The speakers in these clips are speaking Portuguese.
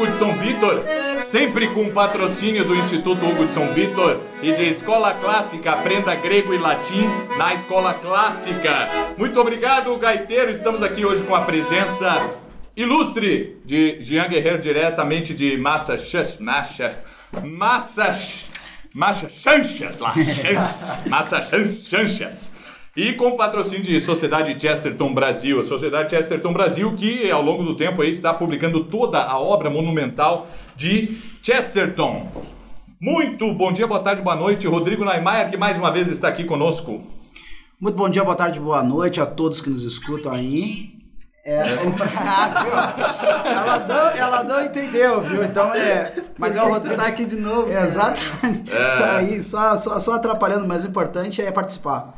Hugo de São Vitor, sempre com patrocínio do Instituto Hugo de São Vitor e de Escola Clássica, aprenda grego e latim na Escola Clássica. Muito obrigado, gaiteiro. Estamos aqui hoje com a presença ilustre de Jean Guerreiro diretamente de Massachusetts, Massachusetts, Massachusetts, Massachusetts, Massachusetts. E com patrocínio de Sociedade Chesterton Brasil, a Sociedade Chesterton Brasil que ao longo do tempo aí está publicando toda a obra monumental de Chesterton. Muito bom dia, boa tarde, boa noite, Rodrigo Neymar, que mais uma vez está aqui conosco. Muito bom dia, boa tarde, boa noite a todos que nos escutam aí. É, ela, não, ela não entendeu, viu? Então é. Mas é o Rodrigo. tá aqui de novo. É, exatamente. É. Tá aí, só, só, só atrapalhando, mas o importante é participar.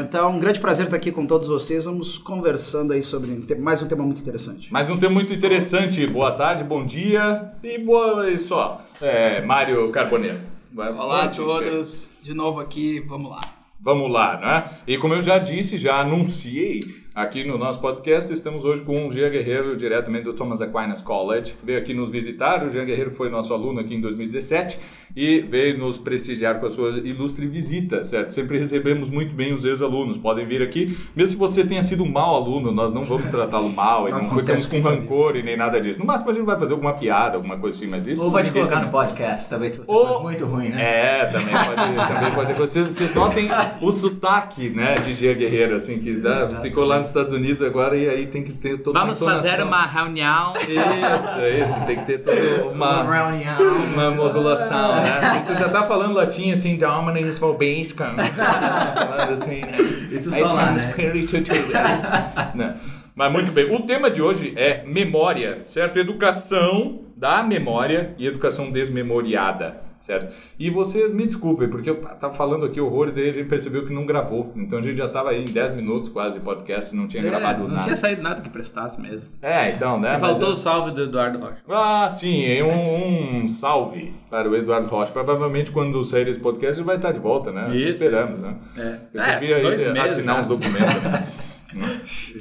Então, um grande prazer estar aqui com todos vocês. Vamos conversando aí sobre mais um tema muito interessante. Mais um tema muito interessante. Boa tarde, bom dia e boa e só. É, Mário Carboneiro. Olá a todos, de novo aqui, vamos lá. Vamos lá, né? E como eu já disse, já anunciei aqui no nosso podcast, estamos hoje com o Jean Guerreiro, diretamente do Thomas Aquinas College. Veio aqui nos visitar, o Jean Guerreiro foi nosso aluno aqui em 2017 e veio nos prestigiar com a sua ilustre visita, certo? Sempre recebemos muito bem os ex-alunos, podem vir aqui. Mesmo se você tenha sido um mau aluno, nós não vamos tratá-lo mal e Não não ficamos acontece com rancor e nem nada disso. No máximo a gente vai fazer alguma piada, alguma coisa assim, mas isso Ou vai te colocar tem- no podcast, talvez se você Ou- for muito ruim, né? é, também pode, também pode acontecer. Vocês notem o sotaque, né, de Gia Guerreiro, assim, que dá, ficou lá nos Estados Unidos agora e aí tem que ter toda Vamos uma fazer entonação. uma reunião. Isso, é isso, tem que ter toda uma, Reunião. uma modulação, né? Se tu já tá falando latim, assim, Dominus Vobiscum, falando assim, né? Isso I só lá, né? it. Né? Mas muito bem, o tema de hoje é memória, certo? Educação da memória e educação desmemoriada, certo? E vocês me desculpem, porque eu tava falando aqui horrores e aí a gente percebeu que não gravou. Então a gente já tava aí em 10 minutos quase podcast e não tinha É, gravado não nada. tinha saído nada que prestasse mesmo. É, então, né? mas Faltou é- o salve do Eduardo Rocha. ah, sim, e um, um salve para o Eduardo Rocha. Provavelmente quando sair esse podcast ele vai estar de volta, né? Assim Isso, esperamos, né? É. Eu É, devia aí dois meses assinar já. uns documentos, né?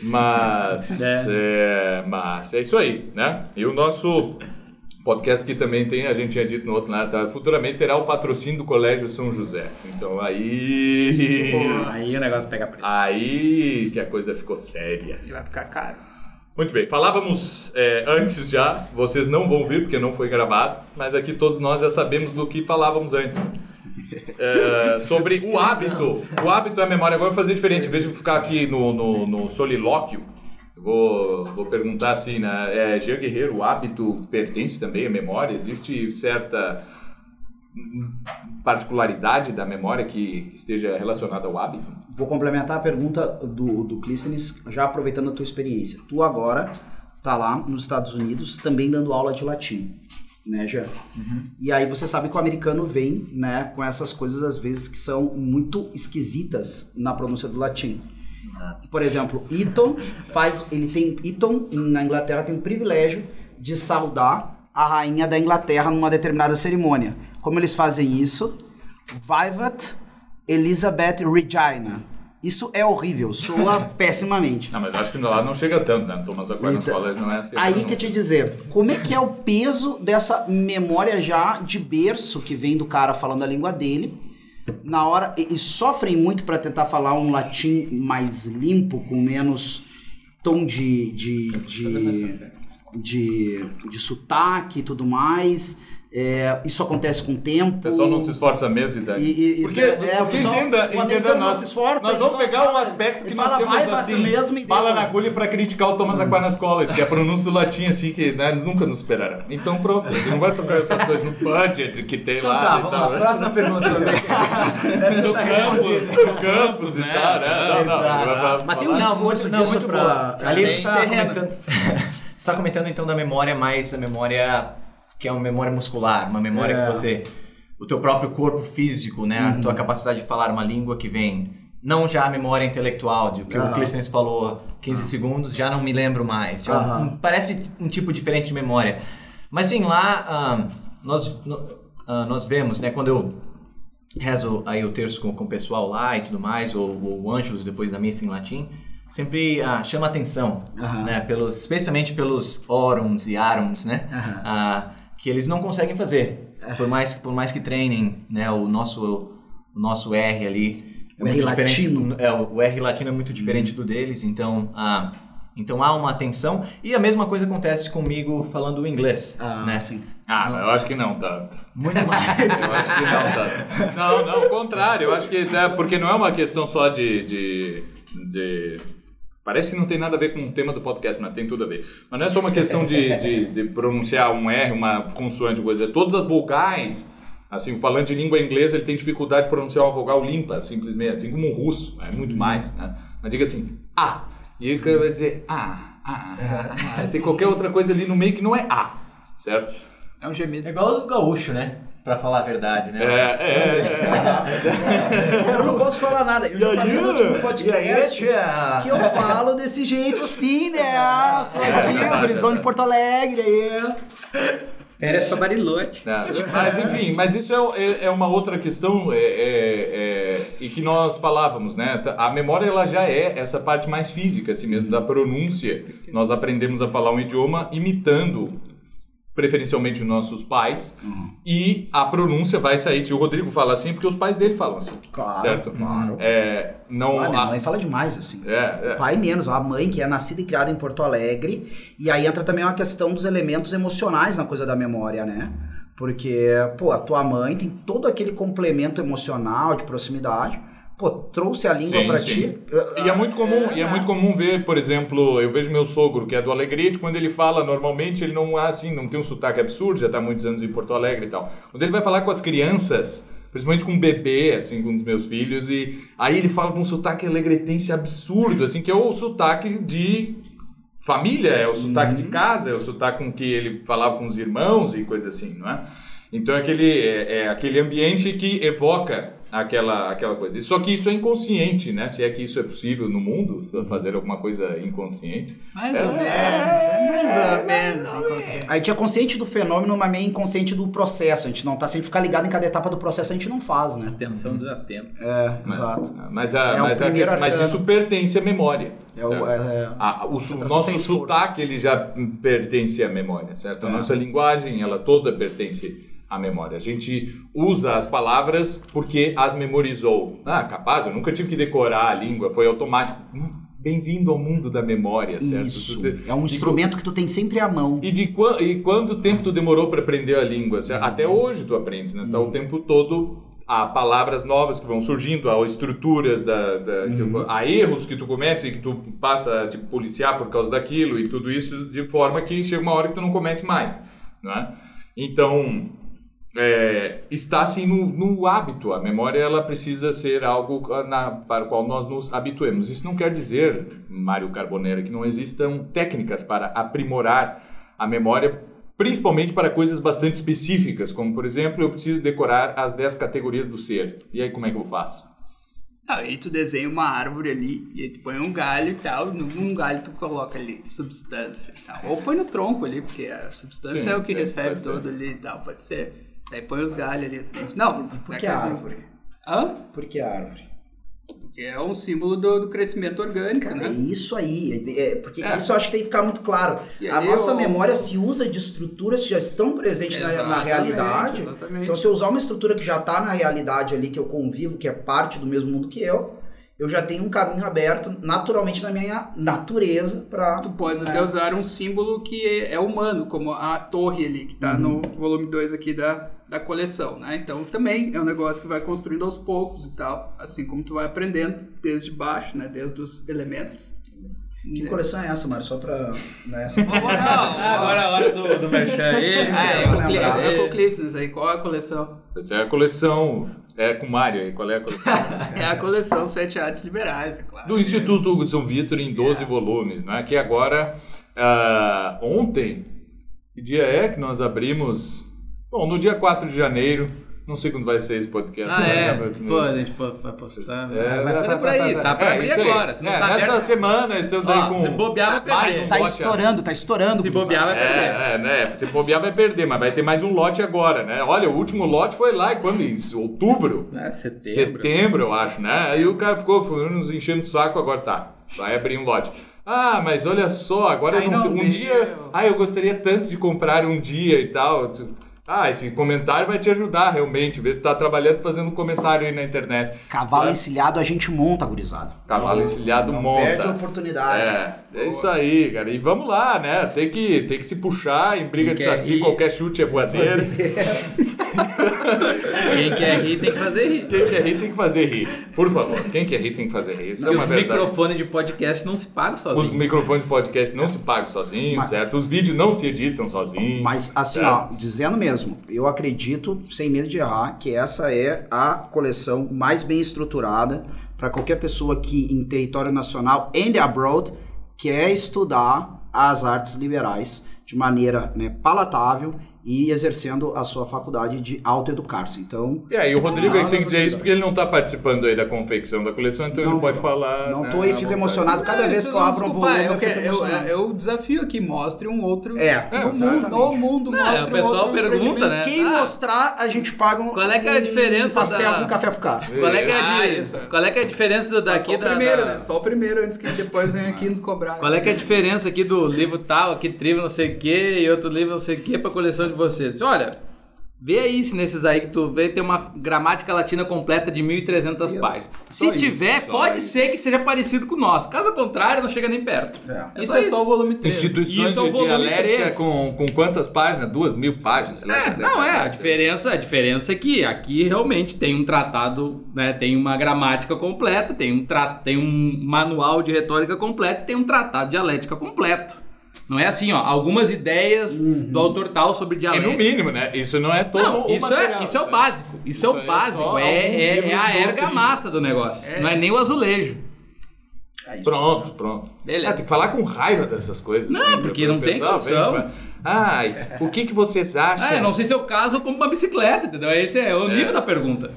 Mas é. mas é isso aí, né? E o nosso podcast que também tem, a gente tinha dito no outro lado, tá? futuramente terá o patrocínio do Colégio São José. Então aí. Aí o negócio pega preço. Aí que a coisa ficou séria. E vai ficar caro. Muito bem, falávamos é, antes já, vocês não vão ver porque não foi gravado, mas aqui todos nós já sabemos do que falávamos antes. É, sobre o hábito. O hábito é a memória. Agora eu vou fazer diferente, em vez de ficar aqui no, no, no solilóquio, vou, vou perguntar assim, né? É, Jean Guerreiro, o hábito pertence também à memória? Existe certa particularidade da memória que esteja relacionada ao hábito? Vou complementar a pergunta do, do Clístenes, já aproveitando a tua experiência. Tu agora tá lá nos Estados Unidos também dando aula de latim, né, Jean? E aí você sabe que o americano vem, né, com essas coisas às vezes que são muito esquisitas na pronúncia do latim. Por exemplo, Eton faz, ele tem Eton na Inglaterra tem o privilégio de saudar a rainha da Inglaterra numa determinada cerimônia. Como eles fazem isso? Vivat Elizabeth Regina. Isso é horrível, soa pessimamente. Não, mas acho que lá não chega tanto, né? Thomas Aquinas Então, College não é assim. Aí não. que eu te dizer, como é que é o peso dessa memória já de berço que vem do cara falando a língua dele? Na hora e, e sofrem muito para tentar falar um latim mais limpo, com menos tom de de, de, de, de sotaque e tudo mais. É, isso acontece com o tempo. O pessoal não se esforça mesmo, Dani. E- e- porque, é, o porque pessoal- entenda, o entenda não nós, se esforça, nós vamos pegar um fala- aspecto que nós fala, temos vai, assim, mesmo e bala deu. na agulha pra criticar o Thomas Aquinas College, que é a pronúncia do latim assim, que né, eles nunca nos esperarão. Então pronto, a gente não vai tocar outras coisas no budget que tem Então lá tá, e vamos tal. lá. Próxima pergunta também. Essa No tá campus, no campus e tal, né? Não, não, Mas tem um esforço não, disso muito pra- boa. Ali você Tem está comentando, você está comentando então da memória mais a memória que é uma memória muscular, uma memória É. que você o teu próprio corpo físico, né, a tua capacidade de falar uma língua que vem não já a memória intelectual, de o que Aham. o Clístenes falou 15 segundos, já não me lembro mais. Já um- parece um tipo diferente de memória. Mas sim, lá ah, nós ah, nós vemos, né, quando eu rezo aí o terço com, com o pessoal lá e tudo mais, ou ou o Ângelus depois da missa em latim, sempre ah, chama atenção, Aham. né, pelos, especialmente pelos órums e arums, né, ah, que eles não conseguem fazer, por mais, por mais que treinem, né, o nosso, o nosso R ali. é O R latino. é, o R latino é muito diferente do deles, então... ah, então há uma atenção e a mesma coisa acontece comigo falando o inglês, Ah, né? sim. Ah, mas eu acho que não tanto. Muito mais. Eu acho que não tanto. Não, não, o contrário. Eu acho que. né, porque não é uma questão só de, de, de- Parece que não tem nada a ver com o tema do podcast, mas tem tudo a ver. Mas não é só uma questão de, de, de pronunciar um R, uma consoante, coisa. Todas as vogais. Assim, o falante de língua inglesa ele tem dificuldade de pronunciar uma vogal limpa, simplesmente, assim como um russo, é muito mais, né? Mas diga assim, A. E ele vai dizer A, A, A. Tem qualquer outra coisa ali no meio que não é A, certo? É um gemido. É igual o gaúcho, né? Pra falar a verdade, né? É, é, é. Eu não posso falar nada. Eu já falei no último podcast que eu falo desse jeito assim, né? Sou aqui, o gurizão de Porto Alegre aí. Férias pra Barilote. Mas enfim, mas isso é, é- é uma outra questão é, é- é- e que nós falávamos, né? A memória ela já é essa parte mais física, assim mesmo, da pronúncia. Nós aprendemos a falar um idioma imitando preferencialmente os nossos pais e a pronúncia vai sair. Se o Rodrigo fala assim, porque os pais dele falam assim, Claro, certo? claro. É, não Ah, minha a- mãe fala demais, assim. é, é. O pai menos, a mãe que é nascida e criada em Porto Alegre. E aí entra também uma questão dos elementos emocionais na coisa da memória, né? Porque, pô, a tua mãe tem todo aquele complemento emocional, de proximidade. Pô, trouxe a língua sim. ti. E é muito comum, e é muito comum ver, por exemplo, eu vejo meu sogro, que é do Alegrete, quando ele fala normalmente, ele não é assim, não tem um sotaque absurdo, já está há muitos anos em Porto Alegre e tal. Quando ele vai falar com as crianças, principalmente com um bebê, assim, com um dos meus filhos, e aí ele fala com um sotaque alegretense absurdo, assim, que é o sotaque de família, é o sotaque de casa, é o sotaque com que ele falava com os irmãos e coisa assim, não é? Então é aquele, é, é aquele ambiente que evoca aquela, aquela coisa. Só que isso é inconsciente, né? Se é que isso é possível no mundo, fazer alguma coisa inconsciente. Mais ou menos. É mais ou menos. inconsciente. A gente é consciente do fenômeno, mas meio inconsciente do processo. A gente não tá sempre ficar ligado em cada etapa do processo, a gente não faz, né? Atenção desatento. É, exato. Mas, a, É mas, a mas isso pertence à memória. É o- é- é- A- o, o nosso sotaque ele já pertence à memória, certo? A É. nossa linguagem ela toda pertence à memória. A gente usa as palavras porque as memorizou. Ah, capaz, eu nunca tive que decorar a língua, foi automático. Hum, Bem-vindo ao mundo da memória, certo? Isso. Tu É um instrumento que tu tem sempre à mão. e de e quanto tempo tu demorou para aprender a língua? certo? Até hoje tu aprendes, né? Tá o tempo todo há palavras novas que vão surgindo, há estruturas, da, da- que- há erros que tu cometes e que tu passa a te policiar por causa daquilo e tudo isso de forma que chega uma hora que tu não comete mais, não é? Então, é, está assim no, no hábito. A memória ela precisa ser algo ah, na- para o qual nós nos habituemos. Isso não quer dizer, Mário Carbonera, que não existam técnicas para aprimorar a memória, principalmente para coisas bastante específicas, como por exemplo, eu preciso decorar as 10 categorias do ser. E aí como é que eu faço? Aí tu desenha uma árvore ali, e aí tu põe um galho e tal, num galho tu coloca ali substância e tal. Ou põe no tronco ali, porque a substância Sim, é o que é, recebe todo ali e tal, pode ser. Daí põe os galhos ali assim. Não, Por é que árvore? Hã? Por que árvore? Porque é um símbolo do, do crescimento orgânico, É né? isso aí, é, porque É. isso eu acho que tem que ficar muito claro. E a nossa eu- memória se usa de estruturas que já estão presentes na, na realidade. exatamente. Então, se eu usar uma estrutura que já está na realidade ali, que eu convivo, que é parte do mesmo mundo que eu, eu já tenho um caminho aberto naturalmente na minha natureza para Tu pode até usar um símbolo que é, é humano, como a torre ali, que tá no volume 2 aqui da, da coleção, né? Então também é um negócio que vai construindo aos poucos e tal, assim como tu vai aprendendo desde baixo, né? Desde os elementos. Que coleção é essa, Mário? Só pra. Não é essa. Agora é a hora do, do merchan aí. Ah, é, é com Clístenes aí. Qual é a coleção? Essa é a coleção. É com Mário aí. Qual é a coleção? É a coleção Sete Artes Liberais, é claro. Do Instituto Hugo de São Vitor em 12 volumes, né? Que agora, ah, ontem, que dia é que nós abrimos? Bom, no dia 4 de janeiro, não sei quando vai ser esse podcast. Ah, né? é. Pô, a gente pô- vai postar. É, vai, vai por aí, tá pra é, abrir agora. Se não É, tá nessa aberto, semana estamos ó, aí com. Se bobear, vai mais perder. um Tá lote estourando, tá estourando. Se bobear, vai perder. É, é, né? Se bobear vai perder, mas vai ter mais um lote agora, né? Olha, o último lote foi lá, quando? Em outubro? É, setembro. Setembro, eu acho, né? Aí o cara ficou nos enchendo o saco, agora tá. Vai abrir um lote. Ah, mas olha só, agora não, um dia. Ah, eu gostaria tanto de comprar um dia e tal. Ah, esse comentário vai te ajudar realmente. Vê, tu tá trabalhando fazendo um comentário aí na internet. Cavalo É. encilhado a gente monta, gurizada. Cavalo encilhado Não monta. perde a oportunidade. É, é isso aí, cara. E vamos lá, né? Tem que, tem que se puxar em briga Quem de saci, rir. qualquer chute é voadeira. Quem quer rir tem que fazer rir. Quem quer rir tem que fazer rir. Por favor, quem quer rir tem que fazer rir. Isso é Porque uma os verdade. microfones de podcast não se pagam Os sozinhos. microfones de podcast não se pagam sozinhos, Mas- certo? Os vídeos não se editam sozinhos. Mas assim, certo? ó, dizendo mesmo, eu acredito, sem medo de errar, que essa é a coleção mais bem estruturada para qualquer pessoa que em território nacional and abroad quer estudar as artes liberais de maneira né, palatável e exercendo a sua faculdade de autoeducar-se. Então, E aí, o Rodrigo aí Ah, tem que não, dizer não. isso porque ele não tá participando aí da confecção da coleção, então ele Não pode falar. não né, tô e fico emocionado cada Ah, vez que eu não, abro um volume. eu Eu quero- eu, eu, eu desafio aqui, mostre um outro. É, mundo, exatamente. no mundo Não, mostre o um pessoal outro pergunta, né? Quem Ah. mostrar, a gente paga um, Qual é que é a um diferença pastel da- com café pro cara. Qual é que é, a Ah, di- isso. qual é, que é a diferença daqui só o da, primeiro, da- né? Só o primeiro antes que depois venha aqui nos cobrar. Qual é que é a diferença aqui do livro tal, aqui livro não sei o que e outro livro não sei o que pra coleção de vocês? Olha, vê aí se nesses aí que tu vê tem uma gramática latina completa de 1.300 páginas. Se Só isso, tiver, pode isso. ser que seja parecido com o nosso. Caso contrário, não chega nem perto. É. Isso é só o volume 3. Instituições Isso é o de volume dialética três. com, com quantas páginas? Duas mil páginas? sei lá É, não é, a diferença, a diferença é que aqui realmente tem um tratado, né, tem uma gramática completa, tem um, tra tem um manual de retórica completo, e tem um tratado de dialética completo. Não é assim, ó, algumas ideias do autor tal sobre É dialética. no mínimo, né? Isso não é todo Não, o isso material, é, isso é o certo? básico. Isso, Isso é o é básico. É, é, é a ergamassa do negócio. Não é nem o azulejo. É isso. Pronto, pronto. Beleza. Ah, tem que falar com raiva dessas coisas. Não, assim, porque não tem condição. Ai, o que, que vocês acham? Ah, eu não sei se é o caso ou como uma bicicleta, entendeu? Esse é o nível da pergunta.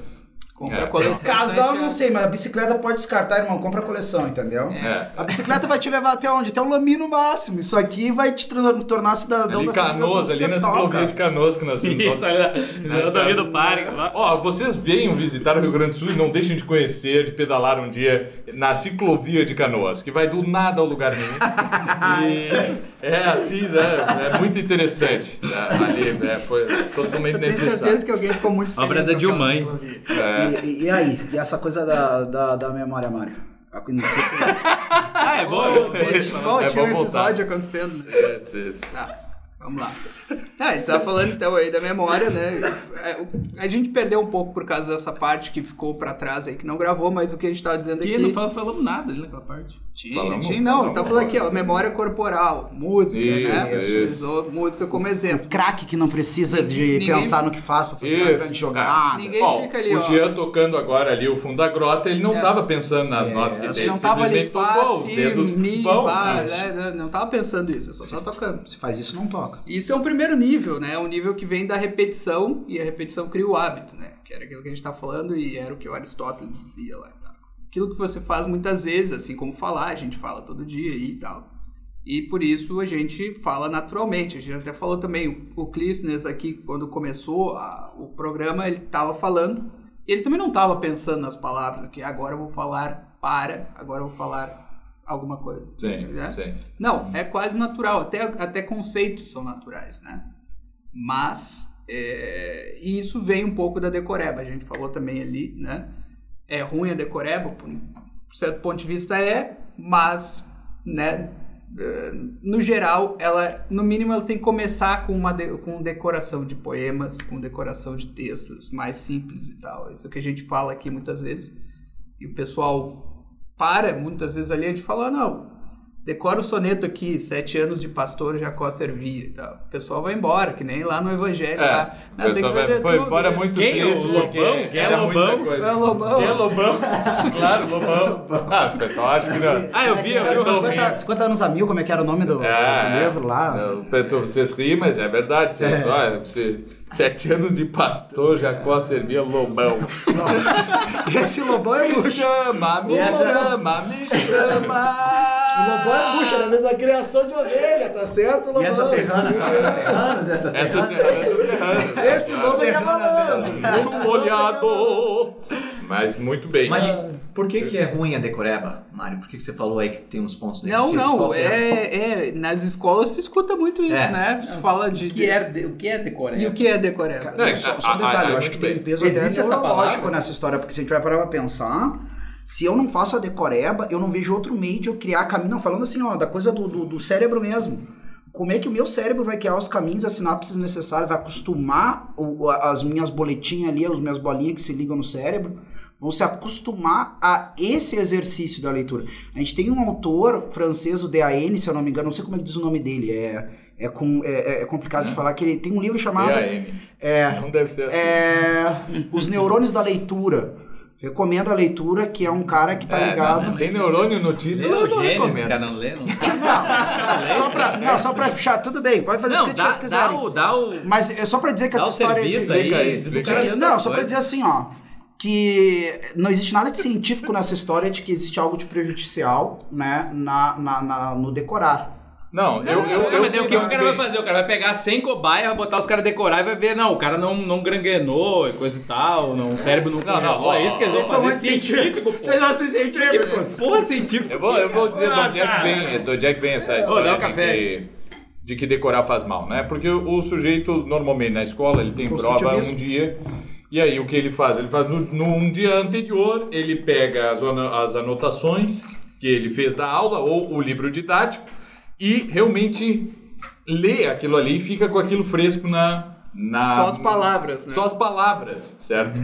Compra É. a coleção. Casal, não sei, mas a bicicleta pode descartar, irmão. Compra a coleção, entendeu? É. A bicicleta vai te levar até onde? Até o Lami no máximo. Isso aqui vai te tornar cidadão Ali da Canoas, ali na ciclovia de Canoas que nós vimos. Eu tô vindo parque lá. Ó, vocês venham visitar o Rio Grande do Sul e não deixem de conhecer, de pedalar um dia na ciclovia de Canoas, que vai do nada ao lugar nenhum. E é assim, né? É muito interessante. né? Ali, é, foi totalmente Eu tenho certeza necessário. que alguém ficou muito feliz Obra da com aquela Dilmãe. ciclovia. É. E, e aí? E essa coisa da, da, da memória, Mário? A- Ah, é bom. Gente, Bom, É tinha um bom voltar. episódio acontecendo. né? Isso, isso. Tá, vamos lá. Tá, a gente tava falando então aí da memória, né? É, A gente perdeu um pouco por causa dessa parte que ficou pra trás aí, que não gravou, mas o que a gente tava dizendo Aqui aqui... não fal- falamos nada ali naquela parte. Tinha, Falamos- tinha, não, falamos tá falando aqui, ó, memória corporal, música, Isso, né? isso. Utilizou música como exemplo. Craque que não precisa de Ninguém- pensar no que faz pra fazer uma Isso. grande jogada. Ninguém Ó, fica ali, o ó. Jean tocando agora ali o fundo da grota, ele não É. tava pensando nas É, notas que ele. Não tava ali tocou, os si, dedos mi, pá, Isso. né? Não tava pensando isso, só tá tocando. Se faz isso, não toca. Isso é um primeiro nível, né? Um nível que vem da repetição e a repetição cria o hábito, né? Que era aquilo que a gente tá falando e era o que o Aristóteles dizia lá. Aquilo que você faz muitas vezes, assim como falar, a gente fala todo dia e tal. E por isso a gente fala naturalmente. A gente até falou também, o Clístenes aqui, quando começou a- o programa, ele tava falando. Ele também não tava pensando nas palavras, que agora eu vou falar para, agora eu vou falar alguma coisa. Sim, né? sim. Não, é quase natural. Até, até conceitos são naturais, né? Mas, é, e isso vem um pouco da decoreba. A gente falou também ali, né? É ruim a decoreba por, certo ponto de vista é, mas, né, eh, no geral, ela, no mínimo, ela tem que começar com uma de- com decoração de poemas, com decoração de textos mais simples e tal. Isso é o que a gente fala aqui muitas vezes. E o pessoal para muitas vezes ali a gente fala, "Ah, não, decora o soneto aqui, sete anos de pastor Jacó servia e tal. O pessoal vai embora, que nem lá no Evangelho. É, lá. o Não, tem que vai- foi tudo, embora né? muito Quem? triste O porque Lobão? Quem é era Lobão? muita coisa. É o Lobão. Quem é Lobão? claro, Lobão. Ah, os pessoal acham que não. Ah, eu vi, eu vi. 50, 50 anos a mil, como é que era o nome do, do livro lá? Não, Pedro, vocês riem, mas é verdade. Vocês, olha, você- sete anos de pastor, Jacó servia Lobão. Esse Lobão é Me chama, me chama, me chama. O Lobão é bucha, da mesma criação de ovelha, tá certo, Lobão? E essa serrana, Esse- cara? Serranos, essa serrana. Essa serrana é. Esse lobo é que é malandro. Esse Um lobo é que é malandro. olhado. Mas muito bem. Mas por que, que é ruim a decoreba, Mário? Por que, que você falou aí que tem uns pontos Não, negativos? não, Qual que é, é, nas escolas se escuta muito isso, É. né? Se fala de... O que é, de- o que é decoreba? E o que é decoreba? Não, é, Só, só um a- a- detalhe, eu a- acho que tem bem. peso até neurológico nessa história, porque se a gente vai parar pra pensar, se eu não faço a decoreba, eu não vejo outro meio de eu criar caminho. Não, falando assim, ó, da coisa do, do, do cérebro mesmo. Como é que o meu cérebro vai criar os caminhos, as sinapses necessárias, vai acostumar o- as minhas boletinhas ali, as minhas bolinhas que se ligam no cérebro, vão se acostumar a esse exercício da leitura. A gente tem um autor francês, o D.A.N., se eu não me engano, não sei como é que diz o nome dele, é, é, com, é, é complicado de falar, que ele tem um livro chamado... D.A.N.. É, Não deve ser assim. é, Os Neurônios da Leitura. Recomendo a leitura, que é um cara que tá É, ligado. não, se tem neurônio no título, eu não recomendo. cara, não lê, não. Não, só pra, não, só pra puxar, tudo bem, pode fazer as Não, críticas dá, que dá quiserem. o... Dá o... Mas é só pra dizer que essa história de. aí, cara aí. que Não, só pra dizer assim, ó. Que não existe nada de científico nessa história de que existe algo de prejudicial, né, na, na, na- no decorar. Não, eu, eu, Não, eu mas aí sei o que o cara vai bem. fazer? O cara vai pegar 100 cobaias, vai botar os caras decorar e vai ver, não, o cara não, não granguenou e coisa e tal, não, o cérebro não Não, não, é isso que eles vão são fazer anti-científicos. científico. Vocês não são científicos. Que Porra científico. Eu vou, eu vou dizer de Ah, onde é que cara. vem, de onde é que vem essa história dá um de, café. que, de que decorar faz mal, né? Porque o, o sujeito, normalmente, na escola, ele tem prova um dia, e aí o que ele faz? Ele faz no, no um dia anterior, ele pega as, as anotações que ele fez da aula, ou o livro didático, e realmente lê aquilo ali e fica com aquilo fresco na... na Só as palavras, né? Só as palavras, certo?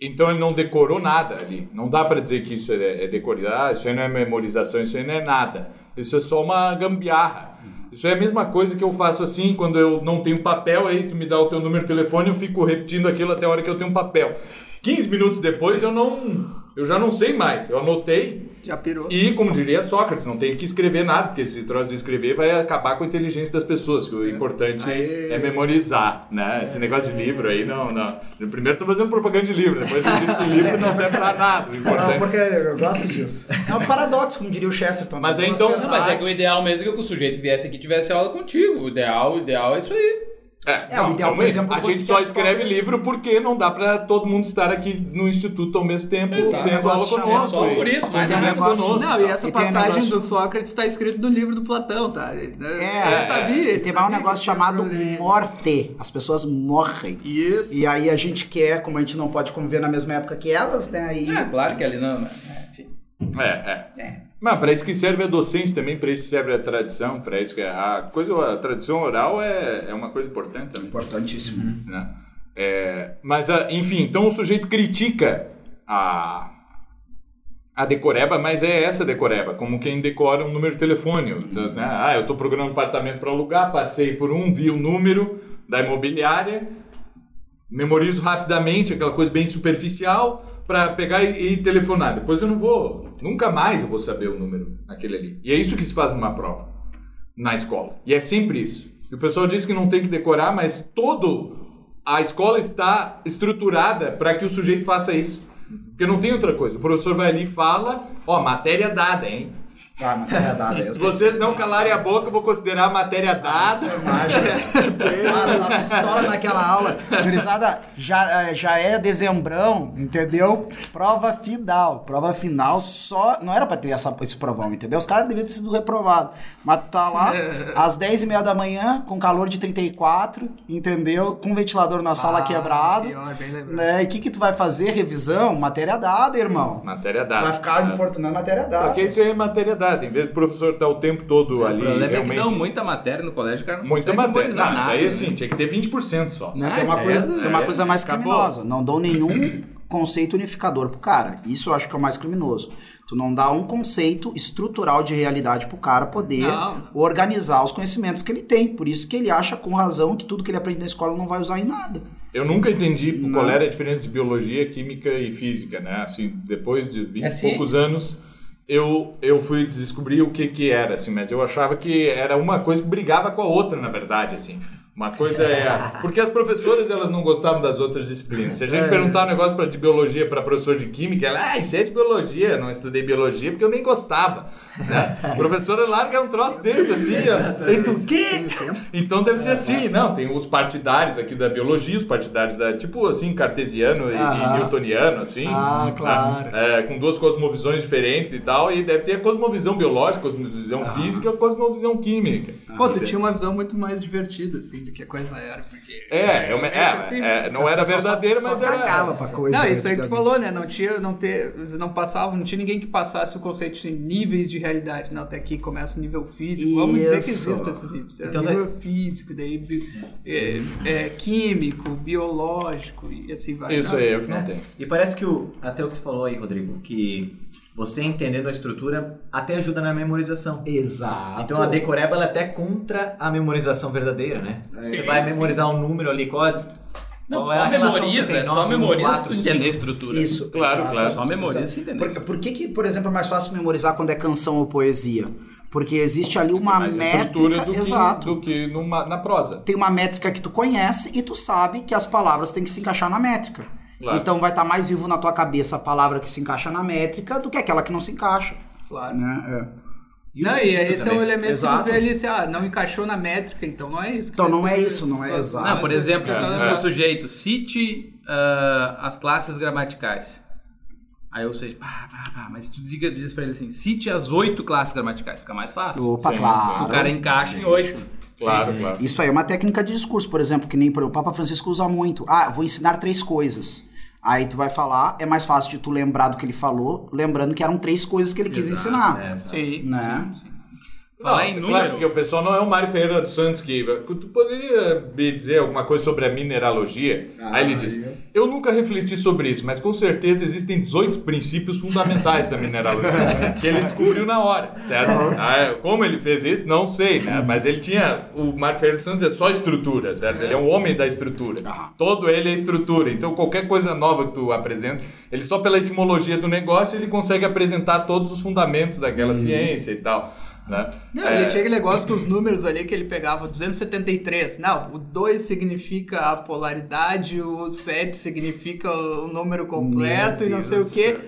Então ele não decorou nada ali. Não dá pra dizer que isso é, é decorar, isso aí não é memorização, isso aí não é nada. Isso é só uma gambiarra. Isso é a mesma coisa que eu faço assim quando eu não tenho papel, aí tu me dá o teu número de telefone, eu fico repetindo aquilo até a hora que eu tenho um papel. 15 minutos depois eu não. Eu já não sei mais. Eu anotei Já pirou. e, como diria Sócrates, não tem que escrever nada, porque esse troço de escrever vai acabar com a inteligência das pessoas. Que o importante Aê. é memorizar, né? Esse negócio de livro aí, não, não. Primeiro tô fazendo propaganda de livro, depois eu disse que livro não serve pra nada. O Não, importante porque eu gosto disso. É um paradoxo, como diria o Chesterton. Mas Duas então- Não, mas é que o ideal mesmo é que o sujeito viesse aqui e tivesse aula contigo. O ideal, o ideal é isso aí. É, É, o ideal, por exemplo, a gente só as escreve livro porque não dá pra todo mundo estar aqui no instituto ao mesmo tempo Exato. tendo aula Negócio conosco. é só e por isso, mas tem aprendendo negócio- conosco. Não, e essa E tem um passagem negócio- do Sócrates está escrito no livro do Platão, tá? É, ele sabia. ele Tem mais um sabia negócio chamado morte. As pessoas morrem. Isso. E aí a gente quer, como a gente não pode conviver na mesma época que elas, né? Aí É, claro que ali não. né? Enfim. É, é. É. Mas para isso que serve a docência também, para isso serve a tradição, para isso que é- a coisa, a tradição oral é, é uma coisa importante também, importantíssimo. né? É, mas ah, enfim, então o sujeito critica a a decoreba, mas é essa decoreba, como quem decora um número de telefone. né? Ah, eu estou procurando um apartamento para alugar, passei por um, vi o número da imobiliária, memorizo rapidamente aquela coisa bem superficial para pegar e, e telefonar. Depois eu não vou, nunca mais eu vou saber o número naquele ali. E é isso que se faz numa prova na escola. E é sempre isso. E o pessoal diz que não tem que decorar, mas todo a escola está estruturada para que o sujeito faça isso. Porque não tem outra coisa. O professor vai ali e fala, ó, matéria dada, hein? Ah, matéria dada. Se vocês não calarem a boca, eu vou considerar a matéria dada. É mágica. da pistola naquela aula. Gurizada, já, eh, já é dezembrão, entendeu? Prova final. Prova final só. Não era pra ter essa, esse provão, entendeu? Os caras deviam ter sido reprovados. Mas tu tá lá, às 10 e meia da manhã, com calor de 34, entendeu? Com ventilador na sala Ah, quebrado. pior, bem lembrado. Né? E o que, que tu vai fazer? Revisão? Matéria dada, irmão. Matéria dada. Vai ficar importunando matéria dada. Porque isso aí é matéria dada. Em vez do professor estar o tempo todo ali, o problema é que realmente... não, muita matéria no colégio, cara. Não Muita matéria. Não, isso nada, aí né? assim, tinha que ter 20% só. Não, tem uma, coisa, é- tem uma é, coisa mais acabou. criminosa. Não dão nenhum conceito unificador pro cara. Isso eu acho que é o mais criminoso. Tu não dá um conceito estrutural de realidade pro cara poder Não. organizar os conhecimentos que ele tem. Por isso que ele acha com razão que tudo que ele aprende na escola não vai usar em nada. Eu nunca entendi Não. qual era a diferença de biologia, química e física, né? Assim, depois de 20 É e poucos anos, eu, eu fui descobrir o que que era, assim, mas eu achava que era uma coisa que brigava com a outra, na verdade, assim. Uma coisa é... Porque as professoras, elas não gostavam das outras disciplinas. Se a gente perguntar um negócio pra, de biologia para professor de química, ela, ah, isso é de biologia, eu não estudei biologia porque eu nem gostava. Né? A professora larga um troço desse, assim, ó. E tu, o quê? Então deve ser assim, não, tem os partidários aqui da biologia, os partidários da, tipo assim, cartesiano e, e newtoniano, assim. Ah, né? claro. É, com duas cosmovisões diferentes e tal, e deve ter a cosmovisão biológica, cosmovisão física e a cosmovisão química. Pô, tu tinha uma visão muito mais divertida, assim, do que a coisa era, porque... É, é, uma- é, assim, é, não era só- verdadeiro, só mas era... cagava pra coisa. Não, isso aí que tu falou, né? Não tinha, não ter, não passavam, não tinha ninguém que passasse o conceito de níveis de realidade. Não, até aqui começa o nível físico. Vamos dizer que Isso. existem esses níveis. É Então, nível físico, daí bi- é, é, químico, biológico e assim vai. Isso Não, aí, é o que não É. tem. E parece que o, até o que tu falou aí, Rodrigo, que você entendendo a estrutura até ajuda na memorização. Exato. Então a decoreba ela é até contra a memorização verdadeira, né? Você Sim, vai memorizar um número ali, qual, é- Não, qual é só a relação que memoriza, tem? é só Nove, memoriza se quatro, tu cinco. entender a estrutura. Isso. Claro, exato. claro. Só memoriza se entender. Por, por que, que, por exemplo, é mais fácil memorizar quando é canção ou poesia? Porque existe ali uma métrica. do que, Exato. do que numa, na prosa. Tem uma métrica que tu conhece e tu sabe que as palavras têm que se encaixar na métrica. Claro. Então vai estar mais vivo na tua cabeça a palavra que se encaixa na métrica do que aquela que não se encaixa. Claro. Né? É. E o não, e sentido esse é também. um elemento Exato. que tu vê ali, assim, ah, não encaixou na métrica, então não é isso. Então vai não é isso, não é Não, exato. Ah, por essa- exemplo, se diz É. pro sujeito, cite ah, as classes gramaticais. Aí eu sei, pá, pá, pá, mas tu diga, diz pra ele assim, cite as oito classes gramaticais, fica mais fácil. Opa, Sim, claro. O cara encaixa em oito. Claro, claro. Isso aí é uma técnica de discurso, por exemplo, que nem o Papa Francisco usa muito. Ah, vou ensinar três coisas. Aí tu vai falar, é mais fácil de tu lembrar do que ele falou, lembrando que eram três coisas que ele quis Exato, ensinar. é, Né? sim, sim. Falar Não, em Claro, número. porque o pessoal não é o Mário Ferreira dos Santos que. Tu poderia me dizer alguma coisa sobre a mineralogia? Aí ele diz: Eu nunca refleti sobre isso, mas com certeza existem 18 princípios fundamentais da mineralogia que ele descobriu na hora, certo? Ah, como ele fez isso, não sei, né? Mas ele tinha. O Mário Ferreira dos Santos é só estrutura, certo? Ele é um homem da estrutura. Todo ele é estrutura. Então qualquer coisa nova que tu apresenta, ele só pela etimologia do negócio ele consegue apresentar todos os fundamentos daquela ciência e tal. Né? Não, É, ele tinha aquele negócio dos números ali que ele pegava 273. Não, o 2 significa a polaridade, o 7 significa o número completo Meu e não sei o quê.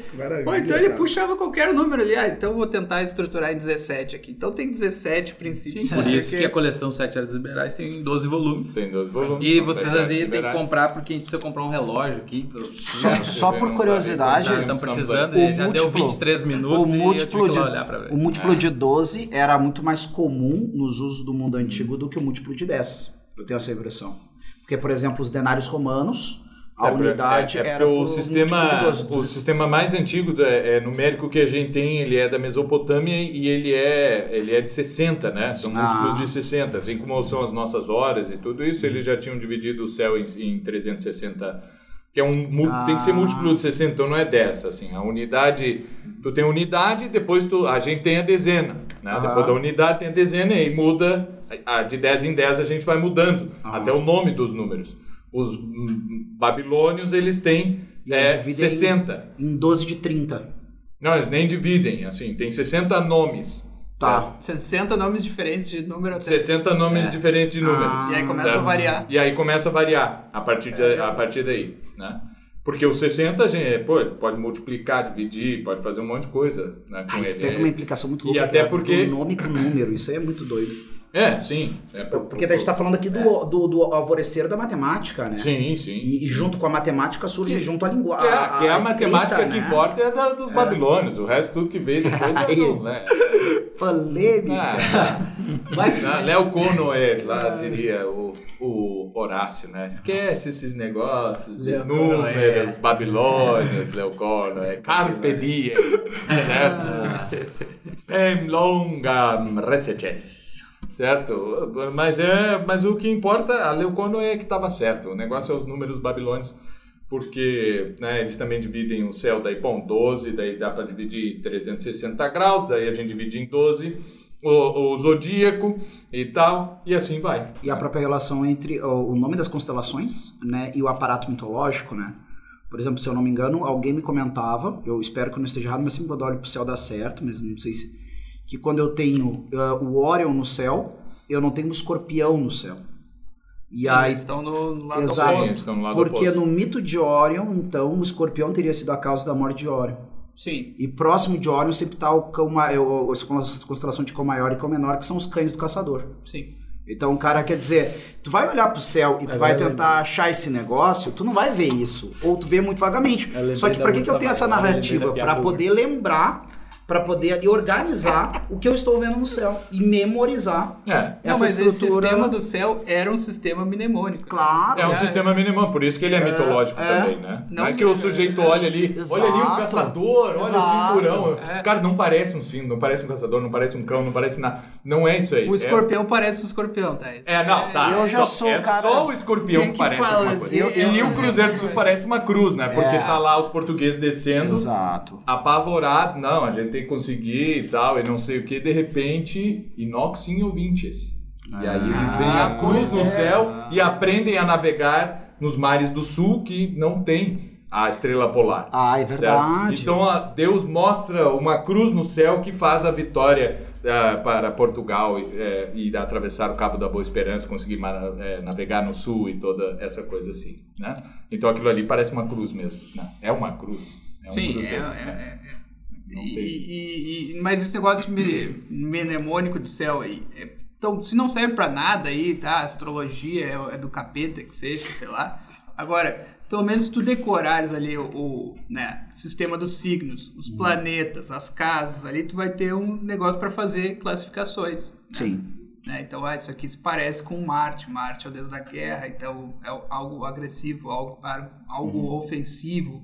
Pô, então ele cara. puxava qualquer número ali. Ah, então eu vou tentar estruturar em 17 aqui. Então tem 17 princípios. Por isso que a coleção Sete Artes Liberais tem 12 volumes. Tem dois volumes. E vocês às vezes têm que comprar porque a gente precisa comprar um relógio aqui. pro- Só, só por curiosidade, Estamos precisando, o e já deu múltiplo- 23 minutos o e múltiplo, de, o múltiplo de 12 era muito mais comum nos usos do mundo antigo do que o múltiplo de 10. Eu tenho essa impressão. Porque, por exemplo, os denários romanos, a É, pra- unidade é, é era o sistema, múltiplo de 12. o sistema mais antigo do- é, numérico que a gente tem, ele é da Mesopotâmia e ele é, ele é de 60, né? São Ah. múltiplos de 60, assim como são as nossas horas e tudo isso, eles já tinham dividido o céu em, em 360, que é um mu- tem que ser Ah. múltiplo de 60, então não é 10, assim, a unidade, tu tem unidade, depois tu, a gente tem a dezena, né? Aham. Depois da unidade tem a dezena e aí muda, a- de 10 em 10 a gente vai mudando, Aham. até o nome dos números. Os hum, babilônios, eles têm é, dividem- 60. Em 12 de 30. Não, eles nem dividem, assim, tem 60 nomes. Tá. 60 nomes diferentes de número até. 60 nomes É. diferentes de números. Ah. E aí começa certo? a variar. E aí começa a variar a partir, de, É. a partir daí, né? Porque o 60, a gente, pô, ele pode multiplicar, dividir, pode fazer um monte de coisa né, com tu ele. pega uma implicação muito E louca. até que é porque- do nome com número. Isso aí é muito doido. É, sim. É Porque a gente tá falando aqui do, do, do alvorecer da matemática, né? Sim, sim. E, e junto com a matemática surge junto a Que linguagem. é, que é a, matemática que né? importa é da, dos babilônios. O resto tudo que veio depois é Aí. do, né? Polêmica. Ah, Mas, Ah, Léo é, lá diria o, o Horácio, né? Esquece esses negócios de Cono, números, é. babilônios, Léo Cono, é Carpe Diem, certo? Spem longam reseces, certo? Mas, é, mas o que importa, a Léo Cono é que estava certo, o negócio é os números babilônios, porque né, eles também dividem o céu, daí, bom, 12, daí dá para dividir em 360 graus, daí a gente divide em 12, o, o zodíaco e tal, e assim vai. E a própria relação entre o, nome das constelações, né, e o aparato mitológico, né? Por exemplo, se eu não me engano, alguém me comentava, eu espero que eu não esteja errado, mas sempre quando eu olho pro céu dá certo, mas não sei se... Que quando eu tenho eh, o Orion no céu, eu não tenho o escorpião no céu. E aí... Eles estão no, no lado Exato. oposto. Eles estão no lado Porque oposto. no mito de Orion, então, o escorpião teria sido a causa da morte de Orion. Sim. E próximo de Orion sempre está o cão ma- é o- a constelação de cão maior e cão menor, que são os cães do caçador. Sim. Então o cara quer dizer, tu vai olhar pro céu e tu É vai verdade. tentar achar esse negócio, tu não vai ver isso. Ou tu vê muito vagamente. Lembrei Só que da pra que, que eu tenho essa lembrei narrativa? do poder lembrar, pra poder ali organizar o que eu estou vendo no céu. E memorizar É. Não, essa mas estrutura. esse sistema do céu era um sistema mnemônico. Claro. É um É. sistema mínimo, por isso que ele é, mitológico é. também, né? Não, Não é que o é. sujeito olha ali, Exato. olha ali um caçador, olha Exato. o cinturão. É. Cara, não parece um sim, não parece um caçador, não parece um cão, não parece nada. Não é isso aí. O É- escorpião parece o escorpião, tá? É, não, tá. Eu já só, sou é o cara- só o escorpião que que parece fala alguma assim? coisa. Eu- e eu- o Cruzeiro do Sul parece uma cruz, né? Porque É. tá lá os portugueses descendo, Exato. apavorado. Não, a gente que conseguir e tal, e não sei o que. De repente, inox in ouvintes. E aí eles veem a Ah, cruz no é. céu e aprendem a navegar nos mares do sul que não tem a estrela polar. Ah, é Certo? verdade. Então a- Deus mostra uma cruz no céu que faz a vitória ah, para Portugal e, eh, e atravessar o Cabo da Boa Esperança, conseguir eh, navegar no sul e toda essa coisa assim, né? Então aquilo ali parece uma cruz mesmo, né? É uma cruz. É um Sim, é, cruzeiro, é, né? é, é. E- e- e- mas esse negócio de mnemônico de céu aí. é- então, se não serve pra nada aí, tá? Astrologia é, é do capeta, que seja, sei lá. Agora, pelo menos se tu decorares ali o, o, né, sistema dos signos, os Uhum. planetas, as casas ali, tu vai ter um negócio pra fazer classificações. né? Sim. né? Então, ah, isso aqui se parece com Marte. Marte é o deus da guerra, então é algo agressivo, algo, algo ofensivo,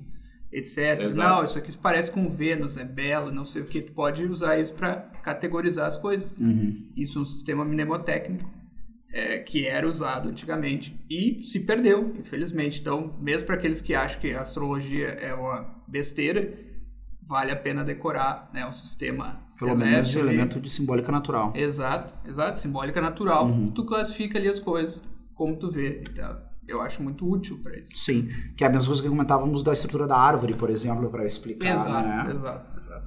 etc. Exato. Não, isso aqui parece com Vênus, é belo, não sei o que. Tu pode usar isso para categorizar as coisas. Isso é um sistema mnemotécnico é, que era usado antigamente e se perdeu, infelizmente. Então, mesmo para aqueles que acham que a astrologia é uma besteira, vale a pena decorar né, o sistema Pelo menos ali. elemento de simbólica natural. Exato, exato, simbólica natural. Uhum. Tu classifica ali as coisas como tu vê. Então, eu acho muito útil para isso. Sim. Que é a mesma coisa que comentávamos da estrutura da árvore, por exemplo, para explicar. exato, né? exato, exato.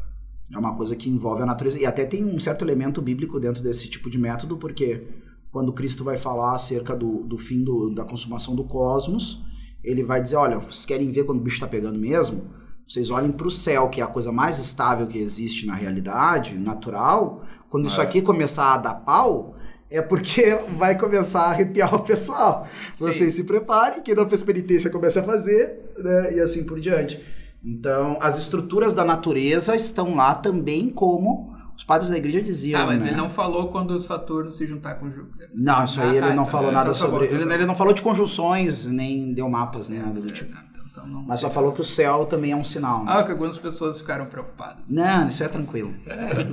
É uma coisa que envolve a natureza. E até tem um certo elemento bíblico dentro desse tipo de método, porque quando Cristo vai falar acerca do, do fim do- da consumação do cosmos, ele vai dizer: olha, vocês querem ver quando o bicho está pegando mesmo? Vocês olhem para o céu, que é a coisa mais estável que existe na realidade, natural. Quando isso É. aqui começar a dar pau, é porque vai começar a arrepiar o pessoal. Vocês se preparem, quem não fez penitência comece a fazer, né? E assim por diante. Então, as estruturas da natureza estão lá também como os padres da igreja diziam, Tá, mas né? ele não falou quando Saturno se juntar com Júpiter. Não, isso aí Ah, ele tá, não então, falou é, nada tá bom, sobre... ele, tá ele não falou de conjunções, nem deu mapas, nem nada do tipo. Então, não... Mas só falou que o céu também é um sinal. né? Ah, que algumas pessoas ficaram preocupadas. Não, isso é tranquilo.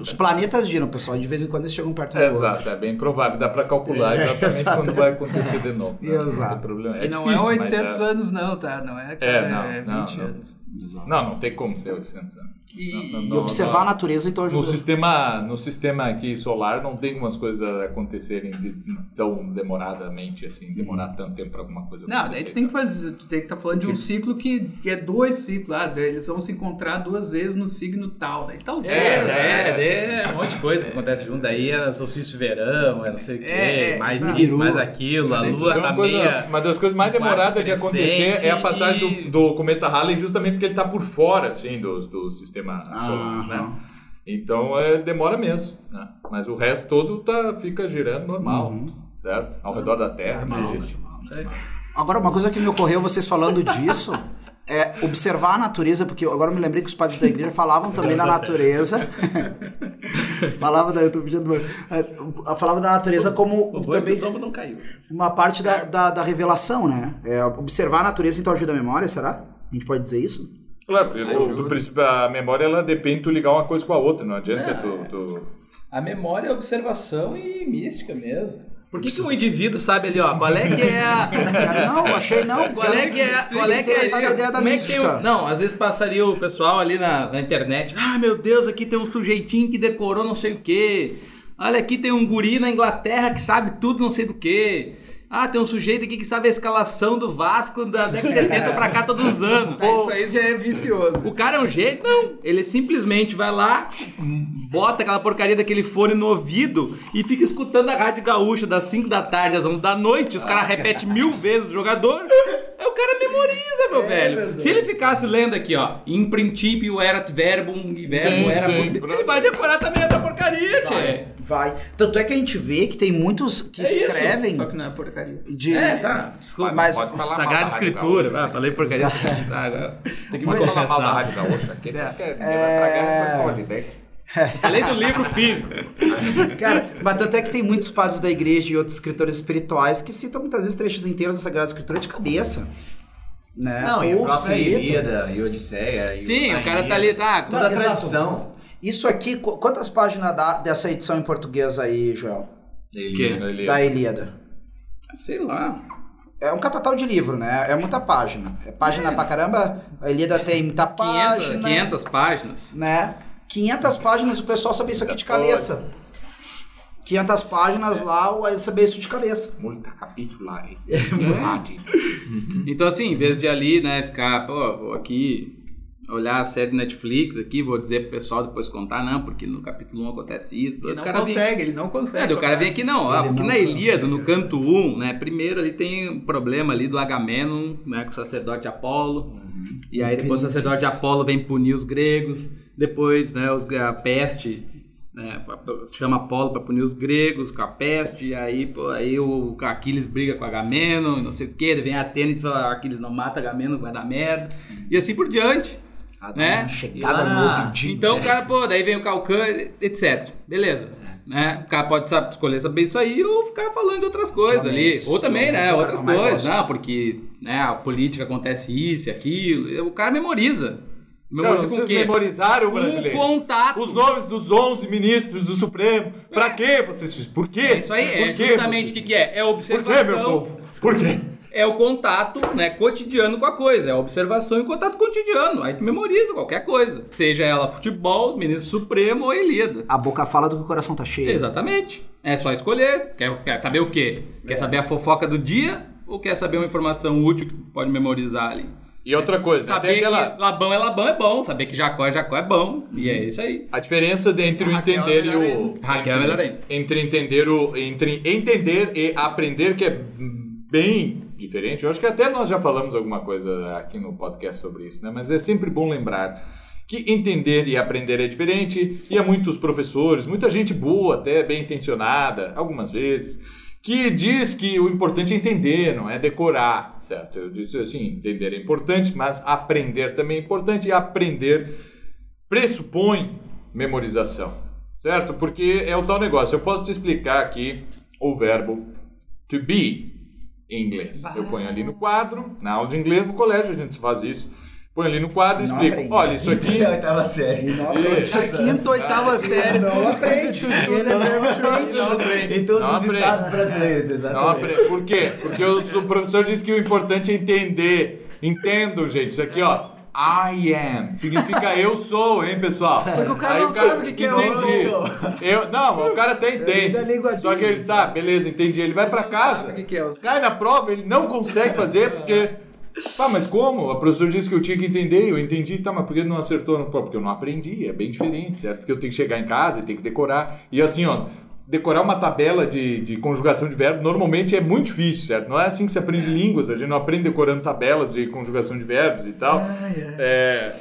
Os planetas giram, pessoal. De vez em quando eles chegam perto do É, outro. exato, é bem provável, dá pra calcular exatamente exato. quando vai acontecer de novo. né? Não Exato. problema. e não difícil, é mas 800 anos não, tá? Não é, É, não, é 20 não, não. anos. Não, não tem como ser 800 anos. E- Não, não, E não, observar não. a natureza, então, No ajuda. sistema, no sistema aqui solar não tem umas coisas acontecerem de- tão demoradamente, assim, demorar tanto tempo pra alguma coisa Não, daí tu tem que fazer, tu tem que estar falando de um ciclo que, que é dois ciclos, ah, daí eles vão se encontrar duas vezes no signo tal, daí talvez, É, né? é, é um monte de coisa que acontece junto aí, é solstício de verão, é não sei o quê, É, é, mais isso, mais aquilo, a lua Então, tá coisa- meia... uma das coisas mais demoradas de acontecer é a passagem e- do, do cometa Halley justamente porque ele está por fora assim do, do sistema Ah, solar, né? Então é, demora mesmo, né? Mas o resto todo tá, fica girando normal, certo? Ao redor da Terra, né, gente? Agora, uma coisa que me ocorreu vocês falando disso é observar a natureza, porque agora eu me lembrei que os padres da igreja falavam também da natureza. falavam da. Eu tô pedindo, é, falavam da natureza como O também não caiu. uma parte da, da, da revelação, né? É, observar a natureza então ajuda a memória, será? A gente pode dizer isso? Claro, porque do, do princípio, a memória ela depende de tu ligar uma coisa com a outra, não adianta tu, tu- A memória é observação e mística mesmo. Por que, que um indivíduo sabe ali, ó, qual é que é a. Não, achei não. Qual é que é, qual é, que é Interessante a ideia da é mística. um- Não, às vezes passaria o pessoal ali na, na internet. Ah, meu Deus, aqui tem um sujeitinho que decorou não sei o quê. Olha, aqui tem um guri na Inglaterra que sabe tudo não sei do quê. Ah, tem um sujeito aqui que sabe a escalação do Vasco da década de 70 pra cá todos os anos. Ah, Isso aí já é vicioso. O cara é um jeito? Não. Ele simplesmente vai lá, bota aquela porcaria daquele fone no ouvido e fica escutando a Rádio Gaúcha das 5 da tarde às 11 da noite. Os caras repetem mil vezes o jogador. Aí o cara memoriza, meu velho. Se ele ficasse lendo aqui, ó, em princípio erat verbum e verbo Sim, era. sim. Ele vai decorar também essa porcaria, tchê. Vai. Tanto é que a gente vê que tem muitos que É isso. escrevem Só que não é porcaria. de. É, tá. Desculpa. Mas Pode falar mal da Sagrada Rádio Escritura. Ah, falei porcaria. Tá, agora. Tem que me falar mal da. Rádio Gaúcha, que É. quer tragar com a escola de dente. Falei do livro físico. Cara, mas tanto é que tem muitos padres da igreja e outros escritores espirituais que citam muitas vezes trechos inteiros da Sagrada Escritura de cabeça. Né? Não, e a Ou própria. Ilíada e Odisseia. e Sim, a o cara tá ali, tá. Toda a Exato. tradição. Isso aqui, qu- quantas páginas dá dessa edição em português aí, Joel? da Ilíada. Da Ilíada. Sei lá. É um catatal de livro, né? É muita página. É página pra caramba. A Ilíada tem muita 500, página. 500 páginas. Né? 500 páginas, o pessoal sabia isso aqui de cabeça. 500 páginas lá, o sabia isso de cabeça. Muita capítulo lá. hein? Então, assim, em vez de ali, né, ficar, pô, vou aqui olhar a série Netflix aqui, vou dizer pro pessoal depois contar, não, porque no capítulo 1 acontece isso. Ele o não cara vem- consegue, ele não consegue. É, o cara vem aqui, não, ó, porque não na consegue. Ilíada, no canto 1, né, primeiro ali tem um problema ali do Agamenon, né, com o sacerdote Apolo, e aí depois o sacerdote Apolo vem punir os gregos, depois, né, os, a peste, né, chama Apolo para punir os gregos com a peste, e aí, pô, aí o Aquiles briga com Agamenon, e não sei o que, vem Atenas e fala, Aquiles não mata Agamenon, vai dar merda, e assim por diante. Ah, dá Né? uma chegada lá- no ouvidinho. Então o cara, pô, daí vem o Calcan, etc. Beleza. Né? O cara pode saber, escolher saber isso aí ou ficar falando de outras coisas ali. Ou também, né? É o Outras coisas. Não, porque né, a política acontece isso e aquilo. O cara memoriza. Memoriza Não, o vocês quê? memorizaram, Com brasileiro? contato. Os nomes dos 11 ministros do Supremo. Pra quê vocês fizeram? Por quê? É isso aí, é Por justamente o que, que é? É Por observação. quê, meu povo? Por quê? É o contato né, cotidiano com a coisa, é a observação e contato cotidiano. Aí tu memoriza qualquer coisa. Seja ela futebol, ministro supremo ou Ilíada. A boca fala do que o coração tá cheio. Exatamente. É só escolher. Quer, quer saber o quê? Quer saber a fofoca do dia ou quer saber uma informação útil que tu pode memorizar ali? E outra coisa, né? Saber aquela... que Labão é Labão é bom, saber que Jacó é Jacó é bom. E é isso aí. A diferença entre o Raquel entender é e o. Raquel é melhor ainda. Entre entender o. Entre entender e aprender, que é bem diferente. Eu acho que até nós já falamos alguma coisa aqui no podcast sobre isso, né? Mas é sempre bom lembrar que entender e aprender é diferente. E há muitos professores, muita gente boa, até bem intencionada, algumas vezes, que diz que o importante é entender, não é decorar, certo? Eu disse assim, entender é importante, mas aprender também é importante e aprender pressupõe memorização, certo? Porque é o tal negócio. Eu posso te explicar aqui o verbo to be em inglês. Eu ponho ali no quadro, na aula de inglês no colégio a gente faz isso. Põe ali no quadro e Não explico. aprende. Olha, isso aqui. Até a oitava série. Isso. Quinta, oitava série. Não aprende. Ele é verbo Não aprende. Em todos Não os aprende. estados brasileiros, Não exatamente. apre- Por quê? Porque o, o professor disse que o importante é entender. Entendo, gente. Isso aqui, ó. I am. Significa eu sou, hein, pessoal? Porque o cara não sabe o que é entendi. Eu, não, o cara até entende. Só que ele tá, beleza, entendi. Ele vai pra casa. O que, que é? o- Cai na prova, ele não consegue fazer porque. Tá, mas como? A professora disse que eu tinha que entender, eu entendi, tá, mas por que não acertou? Porque eu não aprendi, é bem diferente, certo? Porque eu tenho que chegar em casa e tenho que decorar. E assim, ó, decorar uma tabela de, de conjugação de verbo normalmente é muito difícil, certo? Não é assim que se aprende línguas, a gente não aprende decorando tabelas de conjugação de verbos e tal. É,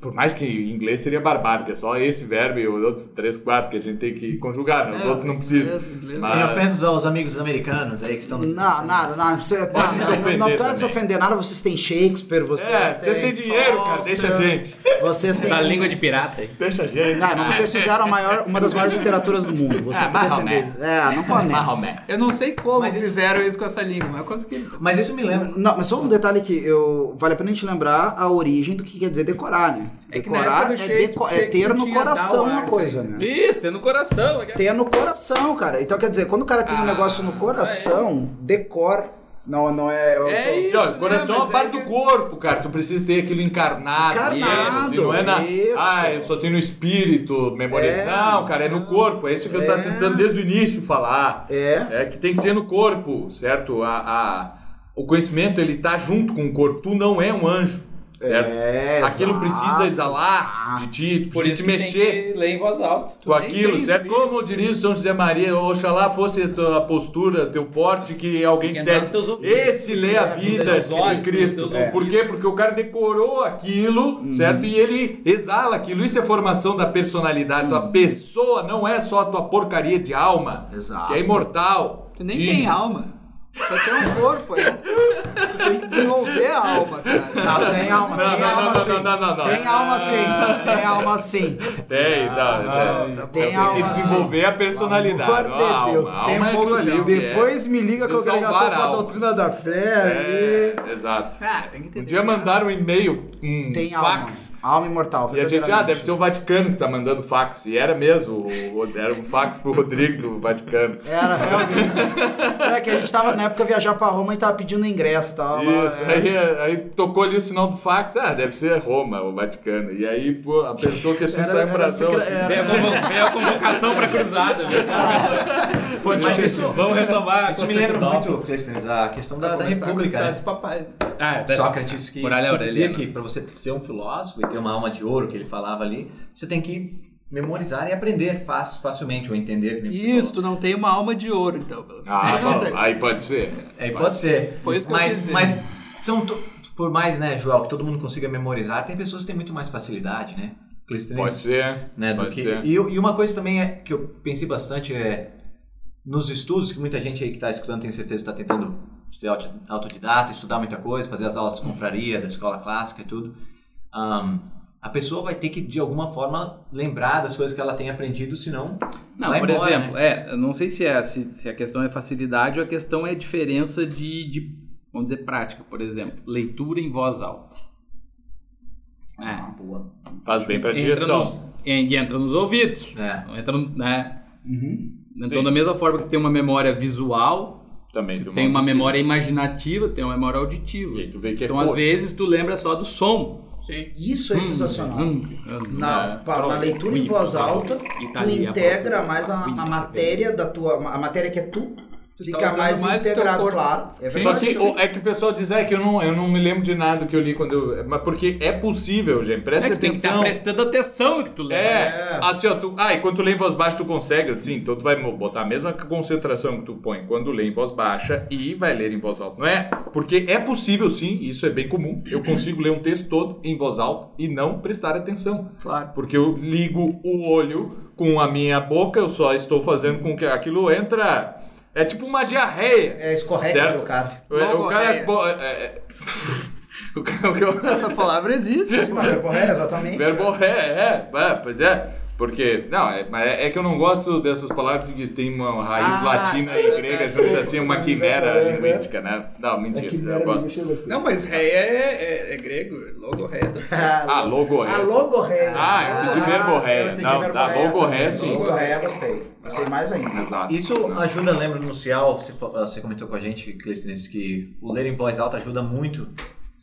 por mais que em inglês seria barbárico, é só esse verbo e os outros três, quatro que a gente tem que conjugar, né? Os É, outros não precisam. Mas- Sem ofensas aos amigos americanos aí que estão nos Não, nada, não. Você, Pode não, se não, ofender não precisa se ofender nada. Vocês têm Shakespeare, vocês É, têm. vocês têm dinheiro, cara, deixa a gente. Vocês têm. Essa língua de pirata aí. Deixa a gente. Ah, mas vocês fizeram a maior, uma das maiores literaturas do mundo. Você Ah, pode defender. É, não começa. Mahomet. Eu não sei como Mas isso- fizeram isso com essa língua, mas eu consegui. Mas isso me lembra. Não, mas só um detalhe que eu vale a pena a gente lembrar a origem do que quer dizer decorar, né? É Decorar é, deco- é ter no coração uma arte coisa, né? Isso, tem no coração. Ter no coração, cara. Então quer dizer, quando o cara tem um Ah, negócio no coração, decor não, não é. eu É tô- isso. O coração é uma parte é do corpo, cara. Tu precisa ter aquilo encarnado. Encarnado, assim, não é na. isso. Ah, eu só tenho no espírito, memória. É. Não, cara, é no corpo. É isso que eu tava É. tentando desde o início falar. É. É que tem que ser no corpo, certo? A, a- o conhecimento, ele tá junto com o corpo. Tu não é um anjo, certo? É, Aquilo exato. precisa exalar de ti, tu Por precisa isso te que mexer tem que ler em voz alta. com aquilo, certo? espírito. Como diria o São José Maria, oxalá fosse a tua postura, teu porte, que alguém Tem que entrar dissesse, esse lê a vida nos teus de nos Cristo. É. Por quê? Porque o cara decorou aquilo, Uhum. certo? E ele exala aquilo. Isso é formação da personalidade. Tua pessoa não é só a tua porcaria de alma, Exato. que é imortal. Tu nem de- tem alma. Só tem um corpo aí. Tu tem que desenvolver a alma, cara. Não, tem alma, Não, tem não, alma não, sim. não, não, não, não. Tem alma sim, tem alma sim. Tem, tá, tem. tem Tem que alma sim. desenvolver a personalidade. Pelo amor de alma. Deus, tem alma um é pouco ali, alma. que é. Depois me liga com a congregação com a alma. doutrina da fé aí. É, exato. Ah, tem que ter. Um dia mandaram um e-mail, um Tem alma. fax. Alma imortal. E a gente, ah, deve ser o Vaticano que tá mandando fax. E era mesmo, era um fax pro Rodrigo do Vaticano. Era, realmente. é que a gente tava na época viajar pra Roma e tava pedindo ingresso. Tava, Isso, é. aí, aí tocou ali o sinal do fax, ah, deve ser Roma, o Vaticano. E aí, pô, apertou que assim Era- saiu Assim, era- Vem a, convocação pra cruzada. velho. Mas isso, Vamos retomar. isso me lembra muito, Clístenes, a questão da, da República. Né? dos papais. Ah, é, Sócrates que, que Aureliano. dizia que para você ser um filósofo e ter uma alma de ouro que ele falava ali, você tem que memorizar e aprender fácil, facilmente ou entender. Isso, tu não tem uma alma de ouro, então. ah, não aí pode ser. É, pode ser. Foi isso que eu mas, mas são por mais, né, Joel, que todo mundo consiga memorizar, tem pessoas que têm muito mais facilidade, né? Pode ser. né, do pode que ser. e, e uma coisa também é que eu pensei bastante é nos estudos que muita gente aí que está escutando tem certeza está tentando ser auto- autodidata, estudar muita coisa, fazer as aulas de confraria, da escola clássica e tudo. Ahn, a pessoa vai ter que de alguma forma lembrar das coisas que ela tem aprendido, senão Não, vai por embora, exemplo, né? é, eu não sei se, é, se, se a questão é facilidade ou a questão é diferença de, de, vamos dizer, prática. Por exemplo, leitura em voz alta. É. Ah, boa. Faz bem pra Entra digestão. nos, e entra nos ouvidos. É. Entra no, né? Uhum. Então, Sim. da mesma forma que tem uma memória visual, Também. tem uma auditiva. memória imaginativa, tem uma memória auditiva. E aí tu vê que é Então, às vezes, tu lembra só do som. Sim. Isso é sensacional. Hum, hum, Na, É, pa- na leitura em voz alta, tu integra mais a, a matéria da tua. A matéria que é tu, Tu fica tá mais, mais integrado, claro. É Só que o- é que o pessoal diz é, que eu não, eu não me lembro de nada que eu li quando eu. Mas porque é possível, gente. Presta É que tem que estar atenção. prestando atenção no que tu lê. É, assim, ó, tu, ah, e quando tu lê em voz baixa tu consegue, sim, então tu vai botar a mesma concentração que tu põe quando lê em voz baixa e vai ler em voz alta, não é? Porque é possível sim, isso é bem comum, eu consigo ler um texto todo em voz alta e não prestar atenção, Claro. porque eu ligo o olho com a minha boca, eu só estou fazendo com que aquilo entra, é tipo uma diarreia. É escorrega pro cara. O, o cara é, é- é- o cara- o cara- Essa palavra existe. Sim, mas é exatamente. Verborré, é, é, pois é. Porque, não, é, mas é, é que eu não gosto dessas palavras que tem uma raiz Ah, latina e é, grega é, junto assim, uma quimera é, é. linguística, né? Não, mentira, eu gosto. Não, mas rei é, é, é grego. Logorreia tá certo. Ah, logorreia. A logorreia. Ah, eu entendi verborreia. eu entendi Não, tá, verborreia. logorreia, sim. Logorreia, gostei. Gostei mais ainda. Exato. Isso ajuda, lembro no Cial, você, você comentou com a gente, Clístenes, que o ler em voz alta ajuda muito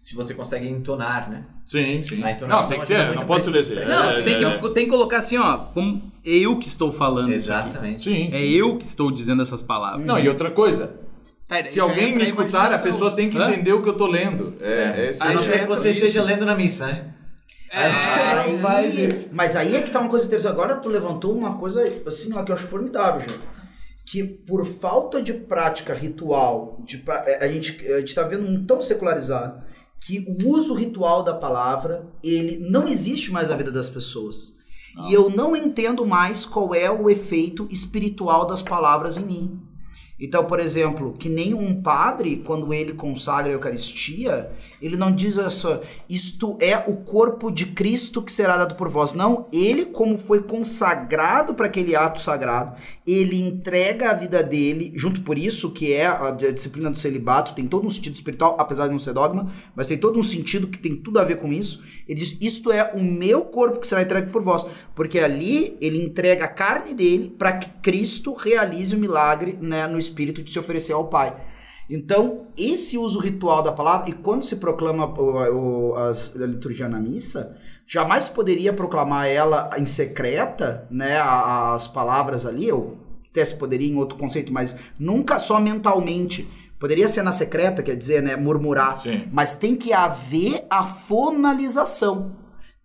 se você consegue entonar, né? Sim, sim. A entonação Não, tem que ser, não posso ler. Não, É, tem, é, que, tem que colocar assim, ó, como eu que estou falando. isso aqui. Exatamente. Sim, É sim. eu que estou dizendo essas palavras. Não, e outra coisa, Tá, se alguém me escutar, a pessoa tem que Hã? entender o que eu tô lendo. É, é A não ser que você isso. esteja lendo na missa, né? É, Aí, mas aí é que tá uma coisa interessante. Agora tu levantou uma coisa assim, ó, que eu acho formidável, gente. Que por falta de prática ritual, de, é, a, gente, a gente tá vendo um tão secularizado que o uso ritual da palavra, ele não existe mais na vida das pessoas. E eu não entendo mais qual é o efeito espiritual das palavras em mim. Então, por exemplo, que nem um padre, quando ele consagra a Eucaristia, ele não diz só, isto é o corpo de Cristo que será dado por vós. Não, ele, como foi consagrado para aquele ato sagrado, ele entrega a vida dele, junto por isso, que é a disciplina do celibato, tem todo um sentido espiritual, apesar de não ser dogma, mas tem todo um sentido que tem tudo a ver com isso. Ele diz: Isto é o meu corpo que será entregue por vós. Porque ali ele entrega a carne dele para que Cristo realize o milagre né, no espírito de se oferecer ao Pai. Então, esse uso ritual da palavra, e quando se proclama o, o, as, a liturgia na missa, jamais poderia proclamar ela em secreta, né, as palavras ali, ou até se poderia em outro conceito, mas nunca só mentalmente. Poderia ser na secreta, quer dizer, né, murmurar, Sim. mas tem que haver a fonalização.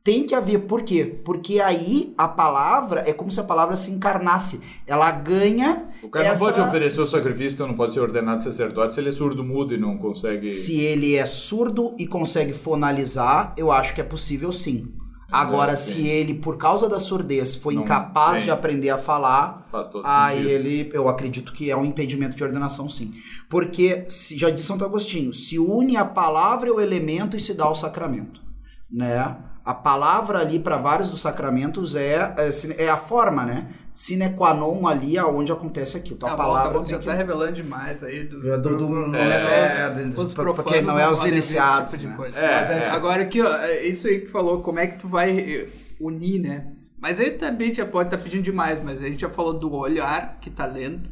Tem que haver, por quê? Porque aí a palavra é como se a palavra se encarnasse. Ela ganha. O cara essa... não pode oferecer o sacrifício, então não pode ser ordenado sacerdote se ele é surdo mudo e não consegue. Se ele é surdo e consegue fonalizar, eu acho que é possível sim. Agora, sim. se ele, por causa da surdez, foi Não incapaz tem. de aprender a falar, aí sentido. ele, eu acredito que é um impedimento de ordenação, sim. Porque, se- já disse Santo Agostinho, se une a palavra e o elemento e se dá o sacramento, né? A palavra ali para vários dos sacramentos é, é, é a forma, né? Sine qua non ali aonde acontece aquilo. Então, Tá a bom, palavra tá bom, tem já que... tá revelando demais aí do. É do- do- é, é, é, do- os porque não é os iniciados, tipo né? É, Mas é, é. agora aqui, ó, é isso aí que tu falou, como é que tu vai eh, unir, né? Mas aí também já pode estar pedindo demais, mas a gente já falou do olhar que tá lendo,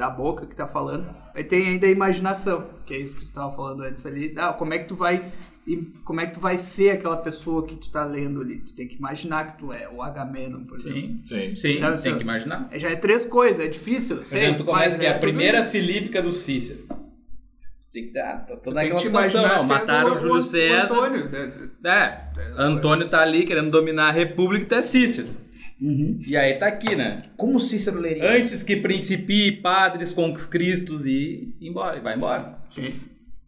da boca que tá falando. Aí tem ainda a imaginação, que é isso que tu tava falando antes ali. Ah, como é que tu vai e como é que tu vai ser aquela pessoa que tu tá lendo ali? Tu tem que imaginar que tu é o Agamenon, por exemplo. Sim. Sim. Sim, Então, tem assim, que imaginar. É, Já é três coisas, é difícil, Por sei, exemplo, tu começa mas aqui, é a primeira isso. filípica do Cícero. Tem que dar, tá toda aquela que situação, não, mataram o- Júlio o César. Antônio, né? É, Antônio tá ali querendo dominar a república e é Cícero. Uhum. E aí tá aqui, né? Como Cícero leria isso? Antes que principie padres com Cristos e embora, e vai embora. Sim.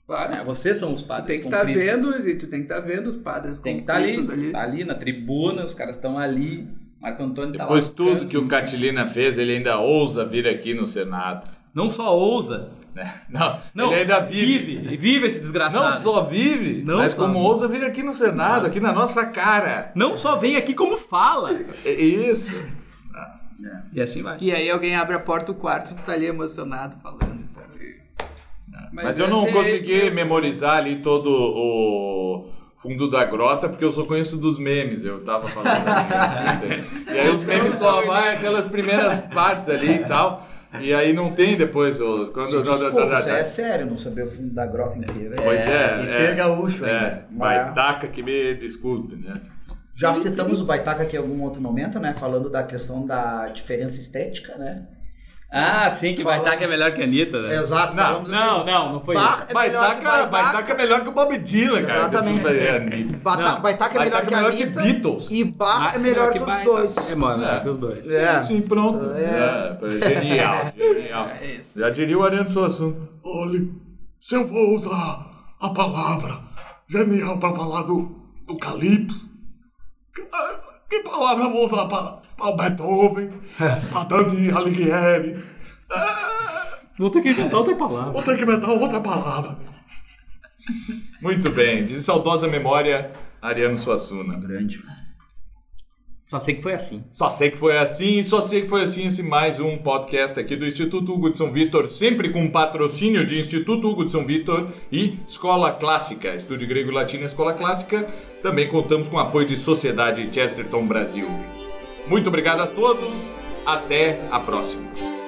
Claro. É, vocês são os Tu padres tem que com estar Cristos. vendo, e tu tem que estar vendo os padres Tem que com estar ali, Cristos ali. ali na tribuna, os caras estão ali. Marco Antônio tá Depois lá. no tudo canto. que o Catilina fez, ele ainda ousa vir aqui no Senado. Não só ousa? Não, não, ele ainda vive. vive, vive esse desgraçado. Não só vive, Não mas só como vive. ousa vir aqui no Senado, aqui na nossa cara. Não só vem aqui como fala. É Isso. E assim vai. E aí alguém abre a porta do quarto, tu tá ali emocionado falando. Então, e- Mas, eu não esse consegui memorizar ali todo o fundo da grota, porque eu só conheço dos memes, eu tava falando. ali, e aí os memes só vai aquelas primeiras partes ali e tal. E aí não tem depois o. Quando, Desculpa, isso é sério, não saber o fundo da grota inteira. Pois é. E é, ser gaúcho é, ainda. Baitaca que me desculpe, né? Já citamos o Baitaca aqui em algum outro momento, né? Falando da questão da diferença estética, né? Ah, sim, que que é melhor que a Anitta, né? Exato, Não, falamos Não, assim. não, não foi Bach isso. é melhor que Baitaca, Baitaca. Baitaca é melhor que o Bob Dylan, cara. Exatamente. É, Não, Baitaca é melhor Baitaca que é a melhor que Anitta. Beatles. E Bach é melhor que os Baita. dois. É, mano, É. é que os dois. É. Sim, pronto. É. É, genial, genial. É isso. Já diria o Ariano Suassuna. Olhe, se eu vou usar a palavra genial para falar do, do Calypso, que, que palavra eu vou usar para o Beethoven, para Dante Alighieri? Vou ter que inventar outra palavra. Vou ter que inventar outra palavra. Muito bem, de saudosa memória, Ariano Suassuna. Grande. Só sei que foi assim. Só sei que foi assim, e só sei que foi assim esse mais um podcast aqui do Instituto Hugo de São Vitor, sempre com patrocínio de Instituto Hugo de São Vitor e Escola Clássica, Estúdio Grego e Latino e Escola Clássica. Também contamos com o apoio de Sociedade Chesterton Brasil. Muito obrigado a todos, até a próxima.